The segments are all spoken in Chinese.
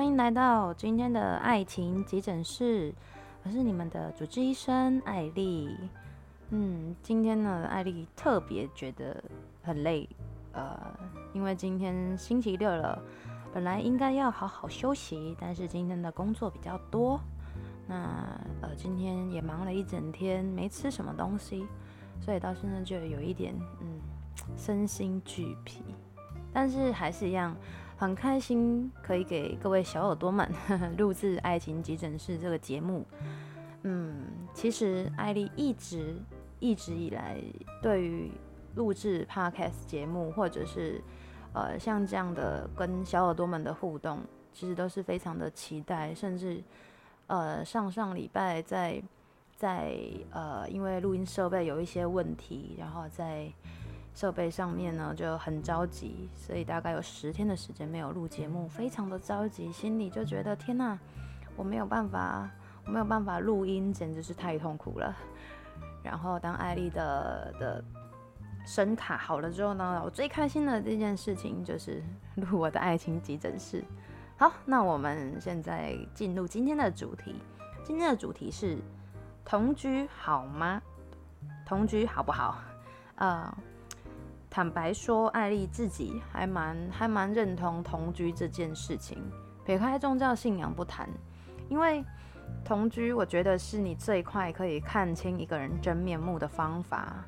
欢迎来到今天的爱情急诊室，我是你们的主治医生艾丽。嗯，今天呢，艾丽特别觉得很累，呃，因为今天星期六了，本来应该要好好休息，但是今天的工作比较多，那呃，今天也忙了一整天，没吃什么东西，所以到现在就有一点嗯，身心俱疲，但是还是一样。很开心可以给各位小耳朵们 录制《爱情急诊室》这个节目。嗯，其实艾莉一直一直以来对于录制 Podcast 节目，或者是呃像这样的跟小耳朵们的互动，其实都是非常的期待。甚至呃上上礼拜在在呃因为录音设备有一些问题，然后在。设备上面呢就很着急，所以大概有十天的时间没有录节目，非常的着急，心里就觉得天哪，我没有办法，我没有办法录音，简直是太痛苦了。然后当艾丽的的声卡好了之后呢，我最开心的这件事情就是录我的爱情急诊室。好，那我们现在进入今天的主题，今天的主题是同居好吗？同居好不好？啊、坦白说，艾莉自己还蛮还蛮认同同居这件事情。撇开宗教信仰不谈，因为同居，我觉得是你最快可以看清一个人真面目的方法。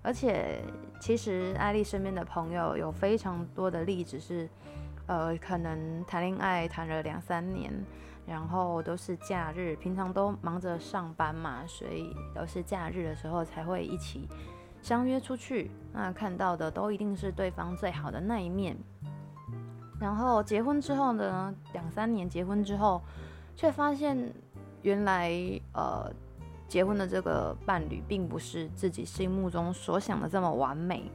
而且，其实艾莉身边的朋友有非常多的例子是，呃，可能谈恋爱谈了两三年，然后都是假日，平常都忙着上班嘛，所以都是假日的时候才会一起。相约出去，那看到的都一定是对方最好的那一面。然后结婚之后呢，两三年结婚之后，却发现原来呃，结婚的这个伴侣并不是自己心目中所想的这么完美。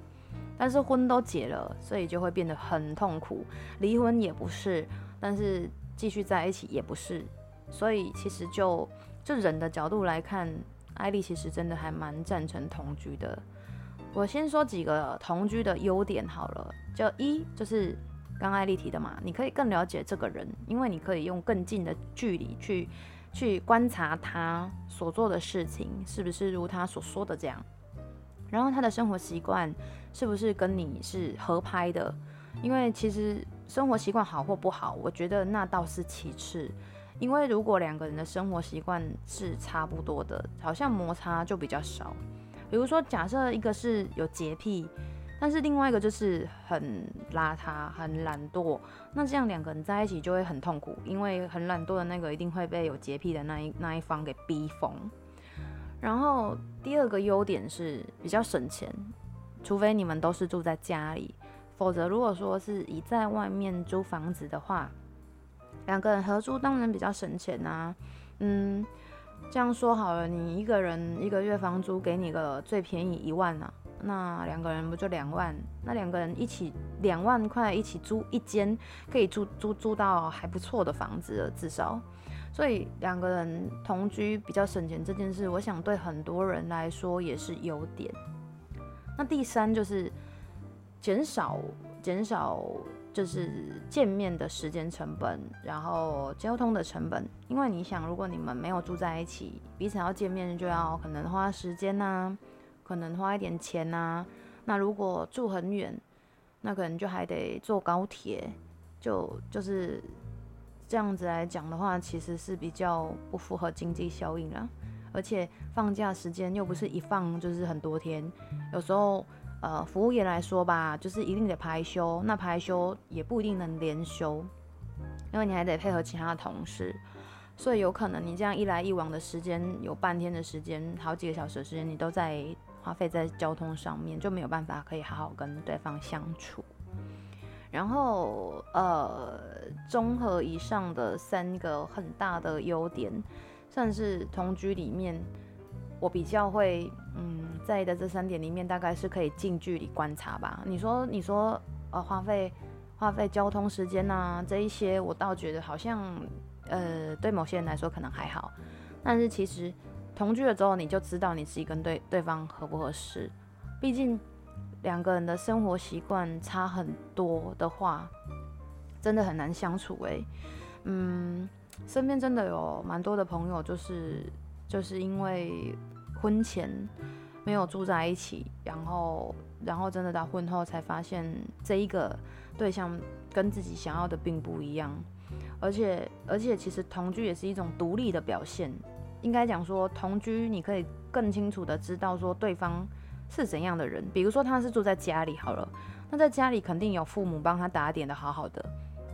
但是婚都结了，所以就会变得很痛苦。离婚也不是，但是继续在一起也不是。所以其实就就人的角度来看，艾莉其实真的还蛮赞成同居的。我先说几个同居的优点好了，就一就是刚艾丽提的嘛，你可以更了解这个人，因为你可以用更近的距离去去观察他所做的事情是不是如他所说的这样，然后他的生活习惯是不是跟你是合拍的，因为其实生活习惯好或不好，我觉得那倒是其次，因为如果两个人的生活习惯是差不多的，好像摩擦就比较少。比如说，假设一个是有洁癖，但是另外一个就是很邋遢、很懒惰，那这样两个人在一起就会很痛苦，因为很懒惰的那个一定会被有洁癖的那一那一方给逼疯。然后第二个优点是比较省钱，除非你们都是住在家里，否则如果说是以在外面租房子的话，两个人合租当然比较省钱啊，嗯。这样说好了，你一个人一个月房租给你个最便宜一万啊，那两个人不就两万？那两个人一起两万块一起租一间，可以租租租到还不错的房子了，至少。所以两个人同居比较省钱这件事，我想对很多人来说也是优点。那第三就是减少减少。就是见面的时间成本，然后交通的成本。因为你想，如果你们没有住在一起，彼此要见面就要可能花时间呐、啊，可能花一点钱呐、啊。那如果住很远，那可能就还得坐高铁，就就是这样子来讲的话，其实是比较不符合经济效应了。而且放假时间又不是一放就是很多天，有时候。呃，服务业来说吧，就是一定得排休，那排休也不一定能连休，因为你还得配合其他的同事，所以有可能你这样一来一往的时间，有半天的时间，好几个小时的时间，你都在花费在交通上面，就没有办法可以好好跟对方相处。然后，呃，综合以上的三个很大的优点，算是同居里面。我比较会嗯在意的这三点里面，大概是可以近距离观察吧。你说你说呃花费花费交通时间呐这一些，我倒觉得好像呃对某些人来说可能还好，但是其实同居了之后你就知道你自己跟对对方合不合适。毕竟两个人的生活习惯差很多的话，真的很难相处诶。嗯，身边真的有蛮多的朋友，就是就是因为婚前没有住在一起，然后然后真的到婚后才发现这一个对象跟自己想要的并不一样，而且而且其实同居也是一种独立的表现，应该讲说同居你可以更清楚的知道说对方是怎样的人，比如说他是住在家里好了，那在家里肯定有父母帮他打点的好好的。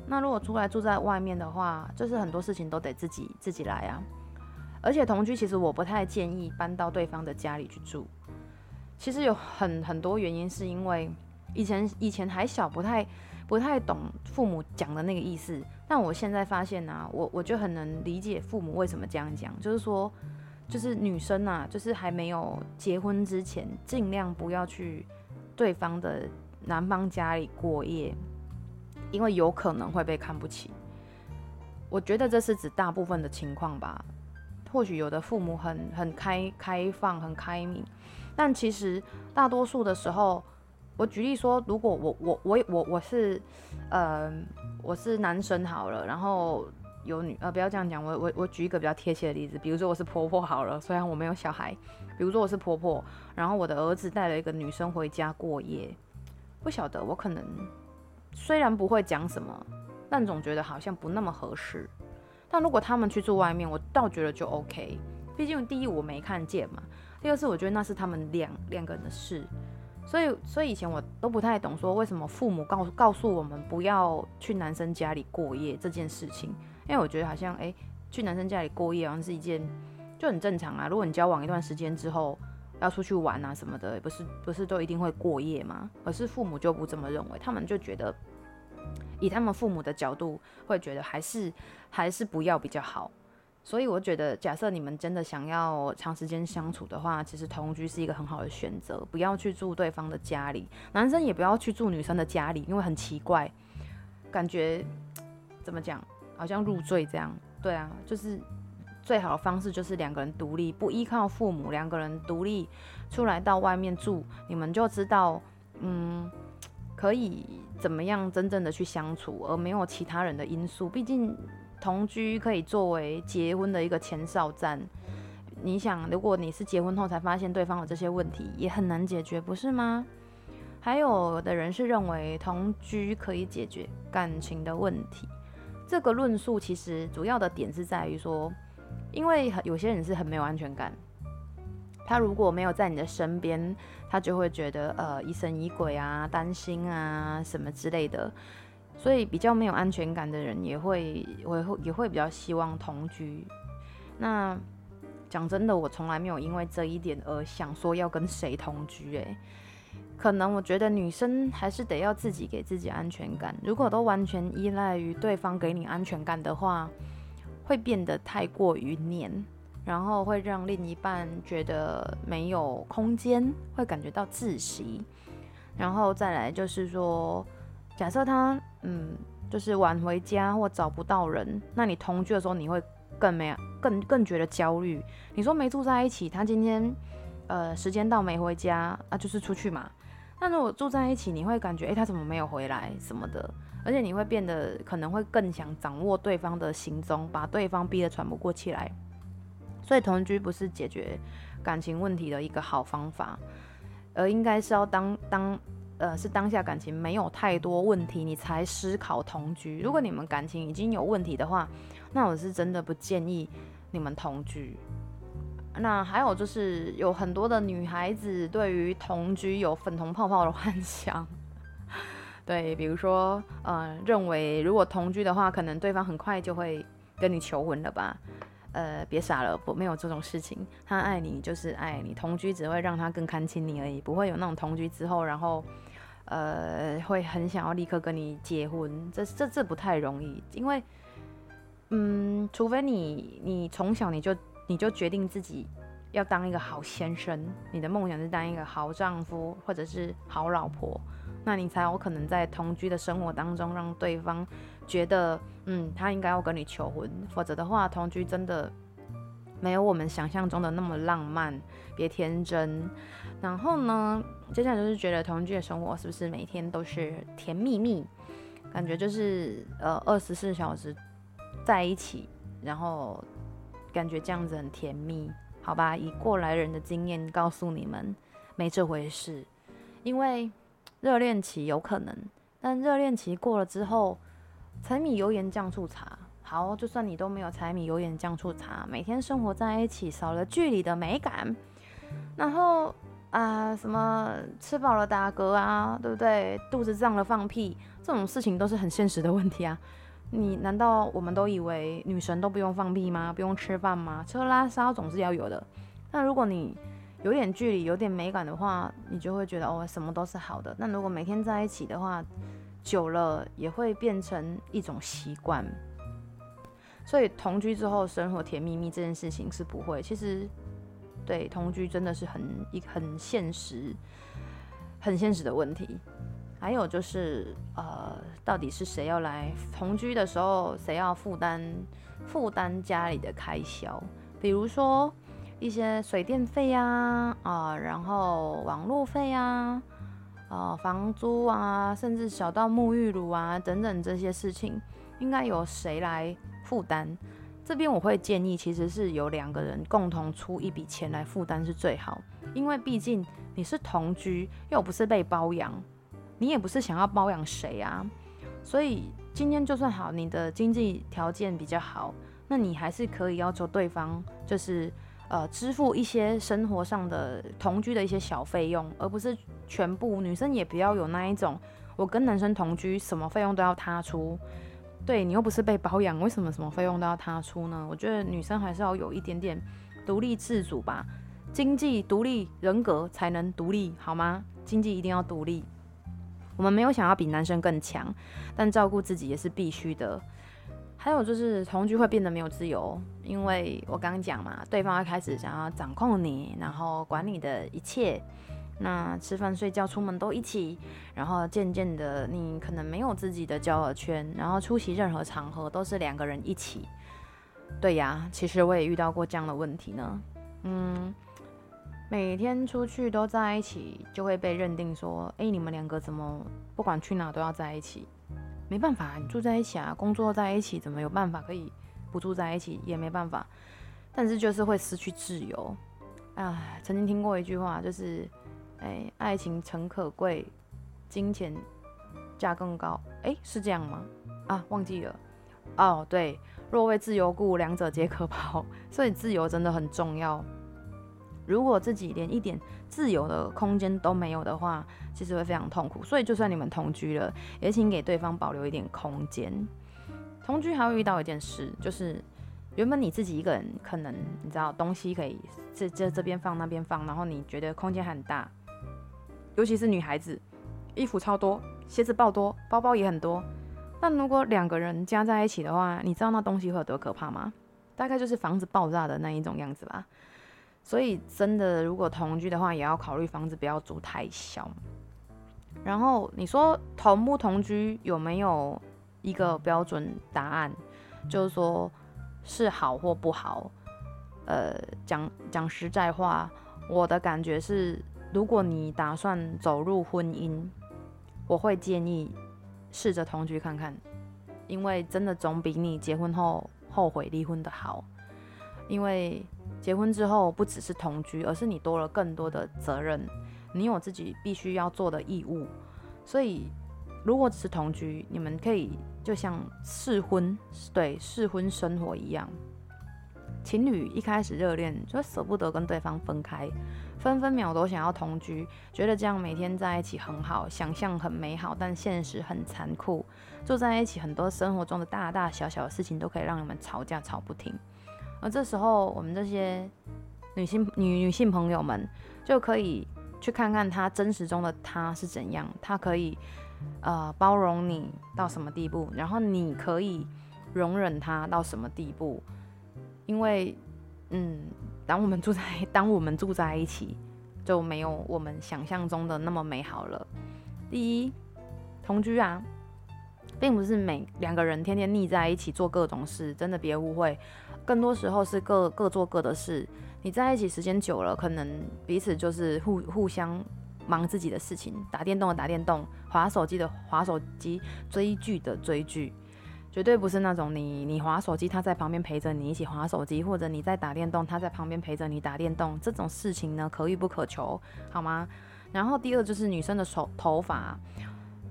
那如果出来住在外面的话，就是很多事情都得自己自己来啊。而且同居，其实我不太建议搬到对方的家里去住。其实有很很多原因，是因为以前以前还小，不太不太懂父母讲的那个意思。但我现在发现啊，我我就很能理解父母为什么这样讲，就是说，就是女生啊，就是还没有结婚之前，尽量不要去对方的男方家里过夜。因为有可能会被看不起，我觉得这是指大部分的情况吧。或许有的父母很很开开放、很开明，但其实大多数的时候，我举例说，如果我我我我我是呃我是男生好了，然后有女呃不要这样讲，我我我举一个比较贴切的例子，比如说我是婆婆好了，虽然我没有小孩，比如说我是婆婆，然后我的儿子带了一个女生回家过夜，不晓得我可能。虽然不会讲什么，但总觉得好像不那么合适。但如果他们去住外面，我倒觉得就 OK。毕竟第一我没看见嘛，第二是我觉得那是他们两两个人的事。所以，所以以前我都不太懂说为什么父母告诉告诉我们不要去男生家里过夜这件事情，因为我觉得好像哎，去男生家里过夜好像是一件就很正常啊。如果你交往一段时间之后，要出去玩啊什么的，不是不是都一定会过夜吗？而是父母就不这么认为，他们就觉得，以他们父母的角度会觉得还是还是不要比较好。所以我觉得，假设你们真的想要长时间相处的话，其实同居是一个很好的选择，不要去住对方的家里，男生也不要去住女生的家里，因为很奇怪，感觉怎么讲，好像入赘这样。对啊，就是。最好的方式就是两个人独立，不依靠父母，两个人独立出来到外面住，你们就知道，嗯，可以怎么样真正的去相处，而没有其他人的因素。毕竟同居可以作为结婚的一个前哨战。你想，如果你是结婚后才发现对方有这些问题，也很难解决，不是吗？还有的人是认为同居可以解决感情的问题，这个论述其实主要的点是在于说。因为有些人是很没有安全感，他如果没有在你的身边，他就会觉得呃疑神疑鬼啊、担心啊什么之类的，所以比较没有安全感的人也会会也会比较希望同居。那讲真的，我从来没有因为这一点而想说要跟谁同居。诶，可能我觉得女生还是得要自己给自己安全感。如果都完全依赖于对方给你安全感的话，会变得太过于黏，然后会让另一半觉得没有空间，会感觉到窒息。然后再来就是说，假设他嗯，就是晚回家或找不到人，那你同居的时候你会更没更更觉得焦虑。你说没住在一起，他今天呃时间到没回家啊，就是出去嘛。那如果住在一起，你会感觉诶，他怎么没有回来什么的。而且你会变得可能会更想掌握对方的行踪，把对方逼得喘不过气来。所以同居不是解决感情问题的一个好方法，而应该是要当当呃是当下感情没有太多问题，你才思考同居。如果你们感情已经有问题的话，那我是真的不建议你们同居。那还有就是有很多的女孩子对于同居有粉红泡泡的幻想。对，比如说，呃，认为如果同居的话，可能对方很快就会跟你求婚了吧？呃，别傻了，不，没有这种事情。他爱你就是爱你，同居只会让他更看清你而已，不会有那种同居之后，然后，呃，会很想要立刻跟你结婚。这这这不太容易，因为，嗯，除非你你从小你就你就决定自己要当一个好先生，你的梦想是当一个好丈夫或者是好老婆。那你才有可能在同居的生活当中，让对方觉得，嗯，他应该要跟你求婚，否则的话，同居真的没有我们想象中的那么浪漫，别天真。然后呢，接下来就是觉得同居的生活是不是每天都是甜蜜蜜？感觉就是呃，二十四小时在一起，然后感觉这样子很甜蜜，好吧？以过来人的经验告诉你们，没这回事。因为热恋期有可能，但热恋期过了之后，柴米油盐酱醋茶，好，就算你都没有柴米油盐酱醋茶，每天生活在一起，少了距离的美感，然后啊、什么吃饱了打嗝啊，对不对？肚子胀了放屁，这种事情都是很现实的问题啊。你难道我们都以为女神都不用放屁吗？不用吃饭吗？吃喝拉撒总是要有的。那如果你有点距离，有点美感的话，你就会觉得哦，什么都是好的。那如果每天在一起的话，久了也会变成一种习惯。所以同居之后生活甜蜜蜜这件事情是不会。其实，对，同居真的是很一很现实、很现实的问题。还有就是，呃，到底是谁要来同居的时候，谁要负担负担家里的开销？比如说一些水电费呀，啊、然后网络费呀，呃，房租啊，甚至小到沐浴乳啊等等这些事情，应该由谁来负担？这边我会建议，其实是由两个人共同出一笔钱来负担是最好，因为毕竟你是同居，又不是被包养。你也不是想要包养谁啊，所以今天就算好，你的经济条件比较好，那你还是可以要求对方就是呃支付一些生活上的同居的一些小费用，而不是全部。女生也不要有那一种，我跟男生同居，什么费用都要他出。对，你又不是被包养，为什么什么费用都要他出呢？我觉得女生还是要有一点点独立自主吧，经济独立，人格才能独立，好吗？经济一定要独立。我们没有想要比男生更强，但照顾自己也是必须的。还有就是同居会变得没有自由，因为我刚刚讲嘛，对方会开始想要掌控你，然后管你的一切。那吃饭、睡觉、出门都一起，然后渐渐的，你可能没有自己的交友圈，然后出席任何场合都是两个人一起。对呀，其实我也遇到过这样的问题呢。嗯。每天出去都在一起，就会被认定说：哎，你们两个怎么不管去哪都要在一起？没办法，你住在一起啊，工作在一起，怎么有办法可以不住在一起？也没办法，但是就是会失去自由。啊，曾经听过一句话，就是：哎，爱情诚可贵，金钱价更高。哎，是这样吗？啊，忘记了。哦，对，若为自由故，两者皆可抛。所以自由真的很重要。如果自己连一点自由的空间都没有的话，其实会非常痛苦。所以，就算你们同居了，也请给对方保留一点空间。同居还会遇到一件事，就是原本你自己一个人，可能你知道东西可以这这这边放那边放，然后你觉得空间很大。尤其是女孩子，衣服超多，鞋子爆多，包包也很多。但如果两个人加在一起的话，你知道那东西会有多可怕吗？大概就是房子爆炸的那一种样子吧。所以，真的，如果同居的话，也要考虑房子不要租太小。然后你说同不同居有没有一个标准答案？就是说是好或不好？呃，讲讲实在话，我的感觉是，如果你打算走入婚姻，我会建议试着同居看看，因为真的总比你结婚后后悔离婚的好，因为。结婚之后不只是同居，而是你多了更多的责任，你有自己必须要做的义务。所以，如果只是同居，你们可以就像试婚，对，试婚生活一样。情侣一开始热恋就舍不得跟对方分开，分分秒都想要同居，觉得这样每天在一起很好，想象很美好，但现实很残酷。住在一起，很多生活中的大大小小的事情都可以让你们吵架吵不停。而这时候，我们这些女性女女性朋友们就可以去看看她真实中的她是怎样，她可以呃包容你到什么地步，然后你可以容忍她到什么地步。因为，嗯，当我们住在当我们住在一起，就没有我们想象中的那么美好了。第一，同居啊。并不是每两个人天天腻在一起做各种事，真的别误会。更多时候是各各做各的事。你在一起时间久了，可能彼此就是互互相忙自己的事情，打电动的打电动，划手机的划手机，追剧的追剧，绝对不是那种你你划手机，他在旁边陪着你一起划手机，或者你在打电动，他在旁边陪着你打电动，这种事情呢，可遇不可求，好吗？然后第二就是女生的手头发，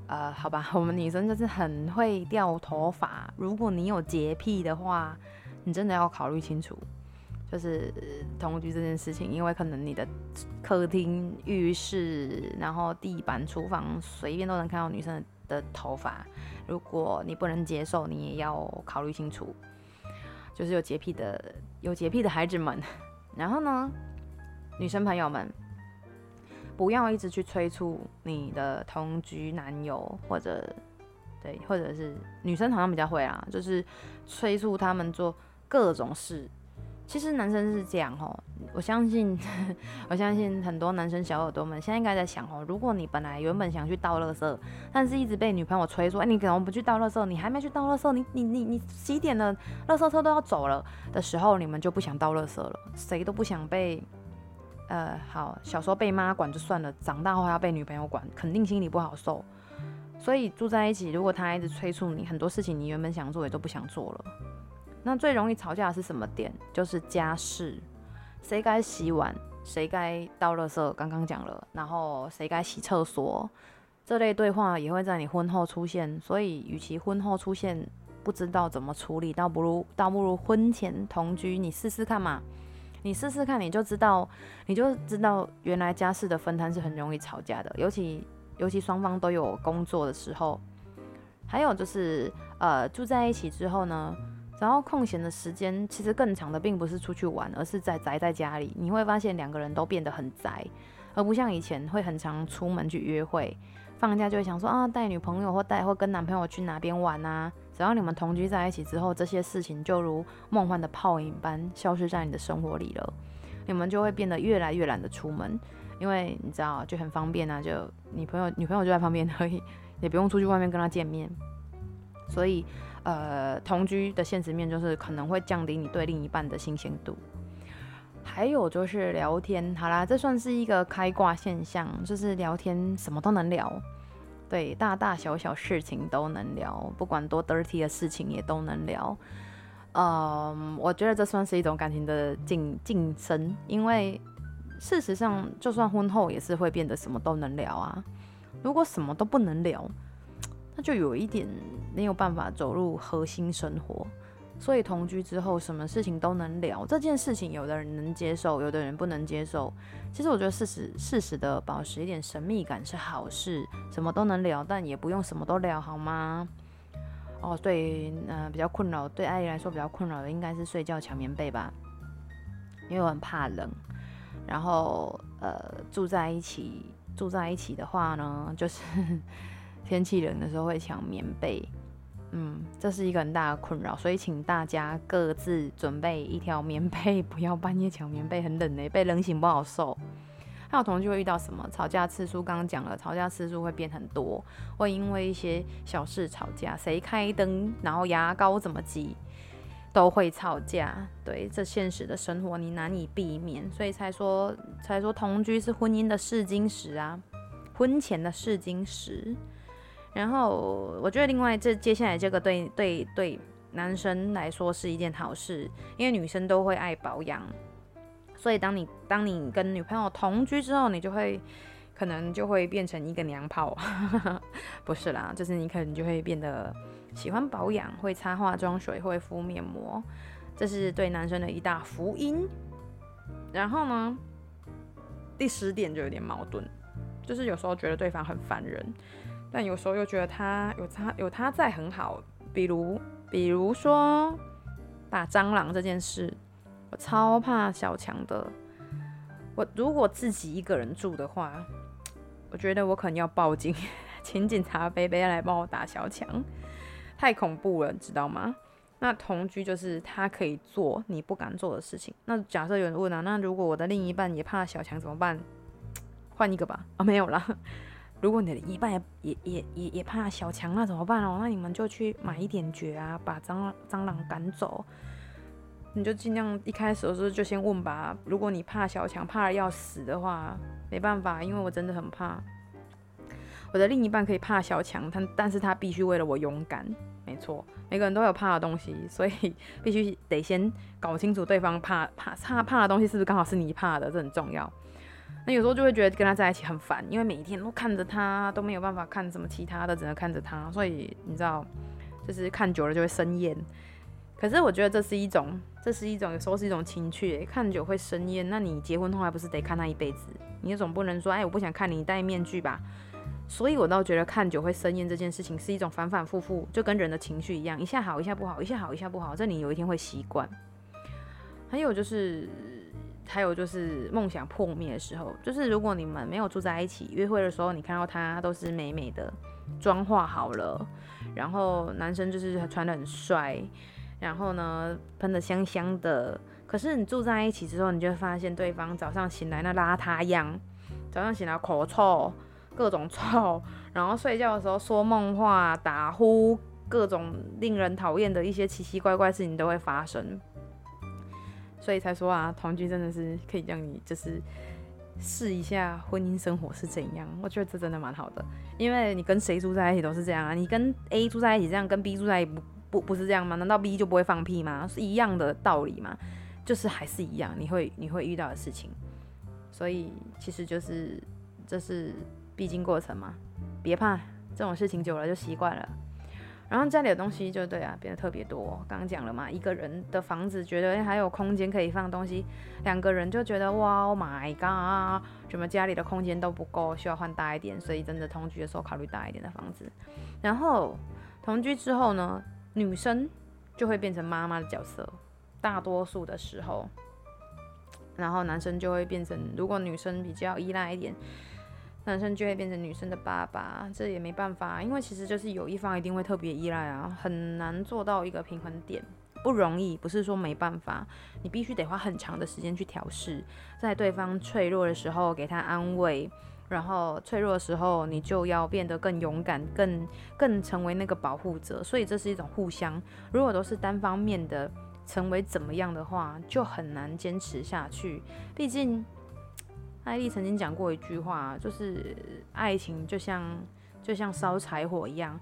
呃，好吧，我们女生就是很会掉头发，如果你有洁癖的话，你真的要考虑清楚，就是同居这件事情，因为可能你的客厅、浴室，然后地板、厨房随便都能看到女生的头发。如果你不能接受，你也要考虑清楚。就是有洁癖的，有洁癖的孩子们，然后呢，女生朋友们，不要一直去催促你的同居男友，或者对，或者是女生好像比较会啊，就是催促他们做各种事。其实男生是这样哦，我相信，我相信很多男生小耳朵们现在应该在想哦，如果你本来原本想去倒垃圾，但是一直被女朋友催说，哎，你怎么不去倒垃圾？你还没去倒垃圾，你你你你几点了？垃圾车都要走了的时候，你们就不想倒垃圾了。谁都不想被，呃，好，小时候被妈管就算了，长大后还要被女朋友管，肯定心里不好受。所以住在一起，如果他一直催促你，很多事情你原本想做也都不想做了。那最容易吵架的是什么点？就是家事，谁该洗碗，谁该倒垃圾，刚刚讲了，然后谁该洗厕所，这类对话也会在你婚后出现。所以，与其婚后出现不知道怎么处理，倒不如倒不如婚前同居，你试试看嘛，你试试看，你就知道，你就知道原来家事的分摊是很容易吵架的，尤其尤其双方都有工作的时候，还有就是呃住在一起之后呢。然后空闲的时间其实更长的并不是出去玩，而是在宅在家里。你会发现两个人都变得很宅，而不像以前会很常出门去约会。放假就会想说啊，带女朋友或带或跟男朋友去哪边玩啊。只要你们同居在一起之后，这些事情就如梦幻的泡影般消失在你的生活里了。你们就会变得越来越懒得出门，因为你知道就很方便啊，就女朋友女朋友就在旁边而已，也不用出去外面跟她见面，所以。呃，同居的现实面就是可能会降低你对另一半的新鲜度，还有就是聊天，好啦，这算是一个开挂现象，就是聊天什么都能聊，对，大大小小事情都能聊，不管多 dirty 的事情也都能聊。嗯，我觉得这算是一种感情的晋晋升，因为事实上，就算婚后也是会变得什么都能聊啊。如果什么都不能聊，那就有一点没有办法走入核心生活，所以同居之后，什么事情都能聊。这件事情，有的人能接受，有的人不能接受。其实我觉得适时适时的保持一点神秘感是好事，什么都能聊，但也不用什么都聊，好吗？哦，对，嗯、比较困扰，对阿姨来说比较困扰的应该是睡觉抢棉被吧，因为我很怕冷。然后，呃，住在一起，住在一起的话呢，就是。天气冷的时候会抢棉被，嗯，这是一个很大的困扰，所以请大家各自准备一条棉被，不要半夜抢棉被，很冷呢，被冷醒不好受。还有同学会遇到什么吵架次数？刚刚讲了，吵架次数会变很多，会因为一些小事吵架，谁开灯，然后牙膏怎么挤，都会吵架。对，这现实的生活你难以避免，所以才说才说同居是婚姻的试金石啊，婚前的试金石。然后我觉得，另外这接下来这个对对对男生来说是一件好事，因为女生都会爱保养，所以当你当你跟女朋友同居之后，你就会可能就会变成一个娘炮，不是啦，就是你可能就会变得喜欢保养，会擦化妆水，会敷面膜，这是对男生的一大福音。然后呢，第十点就有点矛盾，就是有时候觉得对方很烦人。但有时候又觉得他有他有他在很好，比如比如说打蟑螂这件事，我超怕小强的。我如果自己一个人住的话，我觉得我可能要报警，请警察伯伯来帮我打小强，太恐怖了，你知道吗？那同居就是他可以做你不敢做的事情。那假设有人问啊，那如果我的另一半也怕小强怎么办？换一个吧。啊，没有啦。如果你的一半也也也也也怕小强，那怎么办哦？那你们就去买一点绝啊，把蟑螂蟑螂赶走。你就尽量一开始的时候就先问吧。如果你怕小强，怕的要死的话，没办法，因为我真的很怕。我的另一半可以怕小强，他但是他必须为了我勇敢。没错，每个人都有怕的东西，所以必须得先搞清楚对方怕怕怕怕的东西是不是刚好是你怕的，这很重要。那有时候就会觉得跟他在一起很烦，因为每一天都看着他，都没有办法看什么其他的，只能看着他，所以你知道，就是看久了就会生厌。可是我觉得这是一种，这是一种，有时候是一种情趣，看久会生厌。那你结婚后还不是得看他一辈子？你总不能说，哎，我不想看你戴面具吧？所以我倒觉得看久会生厌这件事情是一种反反复复，就跟人的情绪一样，一下好，一下不好，一下好，一下不好，这你有一天会习惯。还有就是。还有就是梦想破灭的时候，就是如果你们没有住在一起，约会的时候，你看到他都是美美的妆化好了，然后男生就是穿得很帅，然后呢喷得香香的。可是你住在一起之后，你就会发现对方早上醒来那邋遢样，早上醒来口臭，各种臭，然后睡觉的时候说梦话、打呼，各种令人讨厌的一些奇奇怪怪事情都会发生。所以才说啊，同居真的是可以让你就是试一下婚姻生活是怎样。我觉得这真的蛮好的，因为你跟谁住在一起都是这样啊。你跟 A 住在一起这样，跟 B 住在一起不不不是这样吗？难道 B 就不会放屁吗？是一样的道理吗？就是还是一样，你会你会遇到的事情。所以其实就是这是必经过程嘛，别怕，这种事情久了就习惯了。然后家里的东西就对啊，变得特别多。刚刚讲了嘛，一个人的房子觉得还有空间可以放东西，两个人就觉得哇，Oh my god，怎么家里的空间都不够，需要换大一点。所以真的同居的时候考虑大一点的房子。然后同居之后呢，女生就会变成妈妈的角色，大多数的时候。然后男生就会变成，如果女生比较依赖一点。男生就会变成女生的爸爸，这也没办法，因为其实就是有一方一定会特别依赖啊，很难做到一个平衡点，不容易。不是说没办法，你必须得花很长的时间去调试，在对方脆弱的时候给他安慰，然后脆弱的时候你就要变得更勇敢，更更成为那个保护者。所以这是一种互相。如果都是单方面的成为怎么样的话，就很难坚持下去。毕竟。艾莉曾经讲过一句话，就是爱情就像就像烧柴火一样，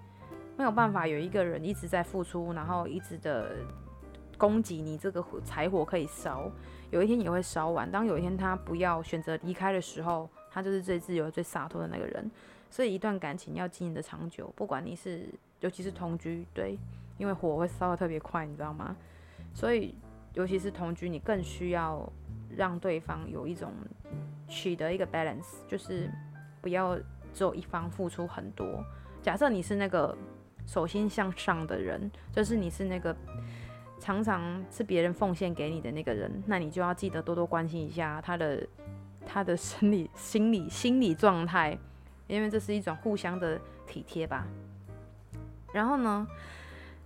没有办法有一个人一直在付出，然后一直的供给你这个柴火可以烧，有一天也会烧完。当有一天他不要选择离开的时候，他就是最自由、最洒脱的那个人。所以一段感情要经营的长久，不管你是尤其是同居，对，因为火会烧得特别快，你知道吗？所以尤其是同居，你更需要让对方有一种。取得一个 balance，就是不要只有一方付出很多。假设你是那个手心向上的人，就是你是那个常常是别人奉献给你的那个人，那你就要记得多多关心一下他的他的生理、心理、心理状态，因为这是一种互相的体贴吧。然后呢，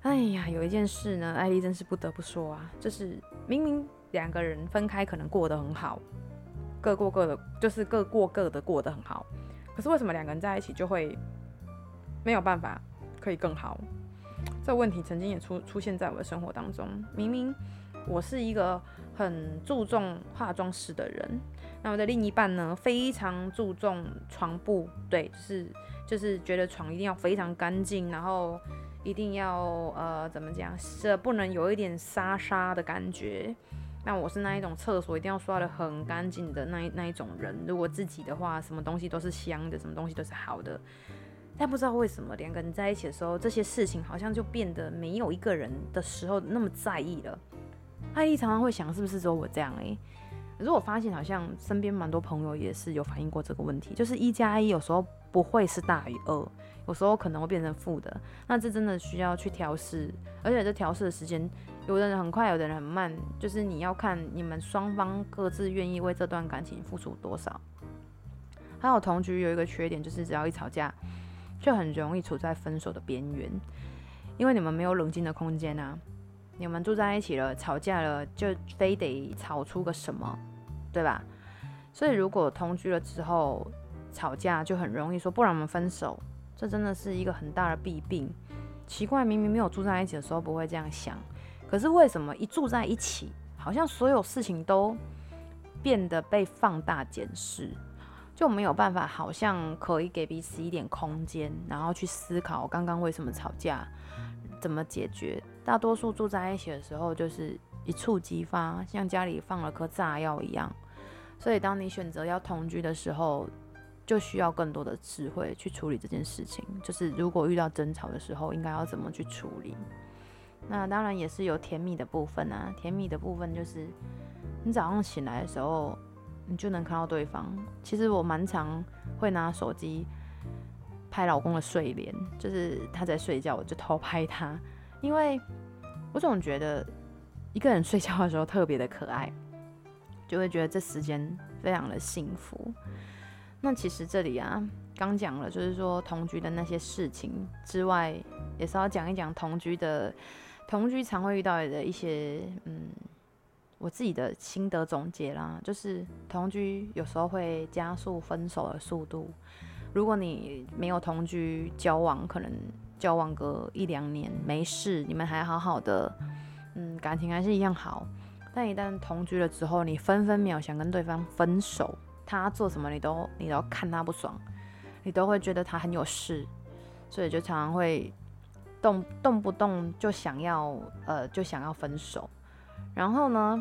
哎呀，有一件事呢，艾莉真是不得不说啊，就是明明两个人分开，可能过得很好。各过各的，就是各过各的，过得很好。可是为什么两个人在一起就会没有办法可以更好？这个问题曾经也出出现在我的生活当中。明明我是一个很注重化妆师的人，那我的另一半呢，非常注重床布，对，是就是觉得床一定要非常干净，然后一定要呃怎么讲，是不能有一点沙沙的感觉。那我是那一种厕所一定要刷得很干净的那一那一种人。如果自己的话，什么东西都是香的，什么东西都是好的。但不知道为什么两个人在一起的时候，这些事情好像就变得没有一个人的时候那么在意了。艾莉常常会想，是不是只有我这样？诶，可是我发现好像身边蛮多朋友也是有反映过这个问题，就是一加一有时候不会是大于二，有时候可能会变成负的。那这真的需要去调试，而且这调试的时间。有的人很快，有的人很慢，就是你要看你们双方各自愿意为这段感情付出多少。还有同居有一个缺点，就是只要一吵架，就很容易处在分手的边缘，因为你们没有冷静的空间啊。你们住在一起了，吵架了，就非得吵出个什么，对吧？所以如果同居了之后吵架，就很容易说，不然我们分手，这真的是一个很大的弊病。奇怪，明明没有住在一起的时候不会这样想。可是为什么一住在一起，好像所有事情都变得被放大检视？就没有办法，好像可以给彼此一点空间，然后去思考刚刚为什么吵架，怎么解决。大多数住在一起的时候，就是一触即发，像家里放了颗炸药一样。所以，当你选择要同居的时候，就需要更多的智慧去处理这件事情。就是如果遇到争吵的时候，应该要怎么去处理？那当然也是有甜蜜的部分啊。甜蜜的部分就是，你早上醒来的时候，你就能看到对方。其实我蛮常会拿手机拍老公的睡脸，就是他在睡觉，我就偷拍他，因为我总觉得一个人睡觉的时候特别的可爱。就会觉得这时间非常的幸福。那其实这里啊，刚讲了，就是说同居的那些事情之外，也是要讲一讲同居的同居常会遇到的一些，嗯，我自己的心得总结啦。就是同居有时候会加速分手的速度。如果你没有同居交往，可能交往个一两年没事，你们还好好的，嗯，感情还是一样好。但一旦同居了之后，你分分秒想跟对方分手，他做什么你都你都看他不爽，你都会觉得他很有事，所以就常常会动动不动就想要呃就想要分手。然后呢，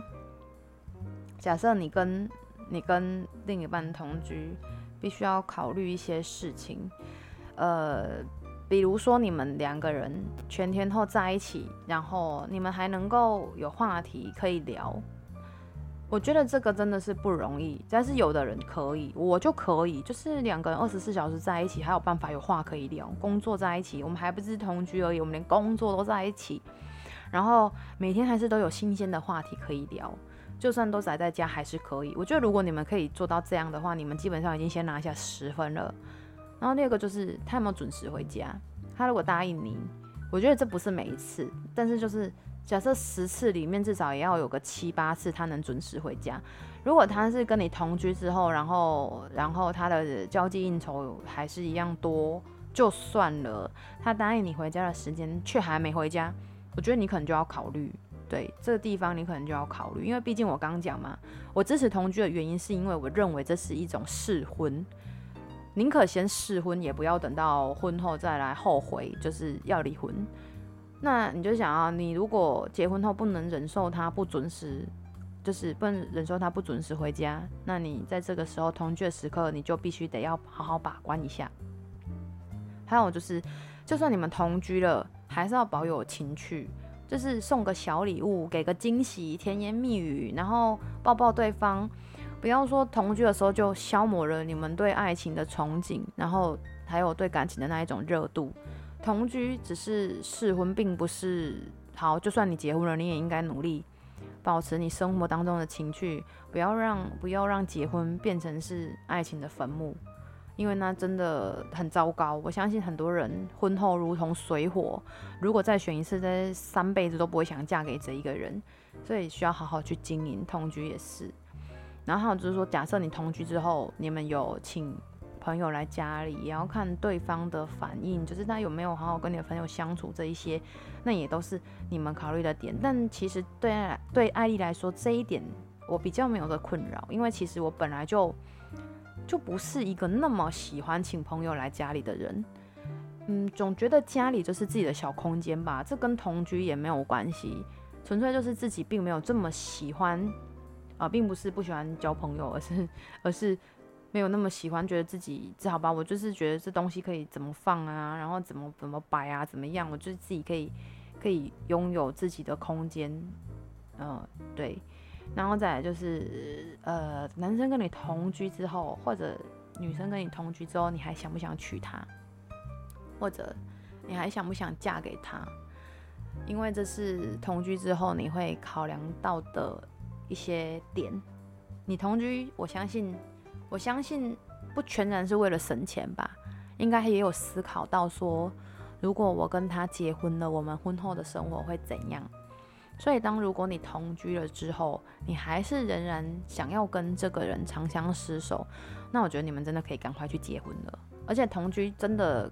假设你跟你跟另一半同居，必须要考虑一些事情，呃。比如说你们两个人全天候在一起，然后你们还能够有话题可以聊，我觉得这个真的是不容易。但是有的人可以，我就可以，就是两个人二十四小时在一起，还有办法有话可以聊。工作在一起，我们还不是同居而已，我们连工作都在一起，然后每天还是都有新鲜的话题可以聊。就算都宅在家还是可以。我觉得如果你们可以做到这样的话，你们基本上已经先拿下十分了。然后第二个就是他有没有准时回家。他如果答应你，我觉得这不是每一次，但是就是假设十次里面至少也要有个七八次他能准时回家。如果他是跟你同居之后，然后然后他的交际应酬还是一样多，就算了。他答应你回家的时间却还没回家，我觉得你可能就要考虑，对这个地方你可能就要考虑，因为毕竟我刚讲嘛，我支持同居的原因是因为我认为这是一种试婚。宁可先试婚，也不要等到婚后再来后悔，就是要离婚。那你就想啊，你如果结婚后不能忍受他不准时，就是不能忍受他不准时回家，那你在这个时候同居的时刻，你就必须得要好好把关一下。还有就是，就算你们同居了，还是要保有情趣，就是送个小礼物，给个惊喜，甜言蜜语，然后抱抱对方。不要说同居的时候就消磨了你们对爱情的憧憬，然后还有对感情的那一种热度。同居只是试婚，并不是好。就算你结婚了，你也应该努力保持你生活当中的情趣，不要让不要让结婚变成是爱情的坟墓，因为那真的很糟糕。我相信很多人婚后如同水火，如果再选一次，这三辈子都不会想嫁给这一个人，所以需要好好去经营。同居也是。然后还有就是说，假设你同居之后，你们有请朋友来家里，也要看对方的反应，就是他有没有好好跟你的朋友相处这一些，那也都是你们考虑的点。但其实对爱对艾丽来说，这一点我比较没有的困扰，因为其实我本来就就不是一个那么喜欢请朋友来家里的人。嗯，总觉得家里就是自己的小空间吧，这跟同居也没有关系，纯粹就是自己并没有这么喜欢。啊，并不是不喜欢交朋友，而是而是没有那么喜欢，觉得自己这好吧，我就是觉得这东西可以怎么放啊，然后怎么怎么摆啊，怎么样，我就是自己可以可以拥有自己的空间，嗯、对，然后再来就是呃，男生跟你同居之后，或者女生跟你同居之后，你还想不想娶她，或者你还想不想嫁给他？因为这是同居之后你会考量到的。一些点，你同居，我相信，我相信不全然是为了省钱吧，应该也有思考到说，如果我跟他结婚了，我们婚后的生活会怎样？所以，当如果你同居了之后，你还是仍然想要跟这个人长相厮守，那我觉得你们真的可以赶快去结婚了。而且同居真的，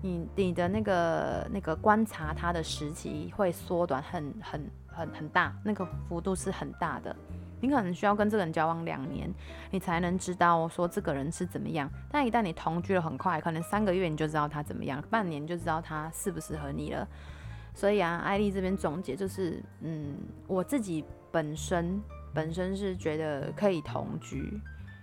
你你的那个那个观察他的时期会缩短很很。很很大，那个幅度是很大的。你可能需要跟这个人交往两年，你才能知道说这个人是怎么样。但一旦你同居了很快，可能三个月你就知道他怎么样，半年就知道他适不适合你了。所以啊，艾丽这边总结就是，嗯，我自己本身本身是觉得可以同居，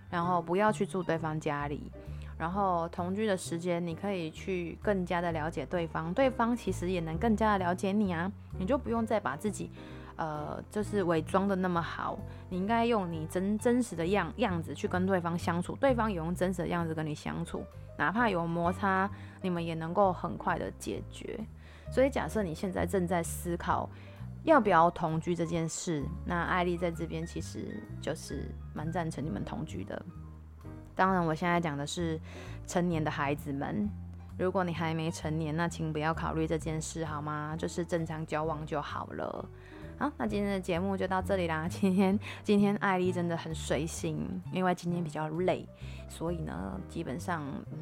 然后不要去住对方家里。然后同居的时间，你可以去更加的了解对方，对方其实也能更加的了解你啊，你就不用再把自己，呃，就是伪装的那么好，你应该用你真真实的样样子去跟对方相处，对方也用真实的样子跟你相处，哪怕有摩擦，你们也能够很快的解决。所以假设你现在正在思考要不要同居这件事，那艾丽在这边其实就是蛮赞成你们同居的。当然，我现在讲的是成年的孩子们。如果你还没成年，那请不要考虑这件事，好吗？就是正常交往就好了。好，那今天的节目就到这里啦。今天今天艾丽真的很随性，因为今天比较累，所以呢，基本上嗯，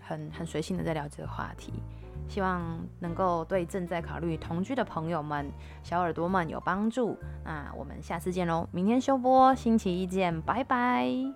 很很随性的在聊这个话题。希望能够对正在考虑同居的朋友们、小耳朵们有帮助。那我们下次见喽！明天休播，星期一见，拜拜。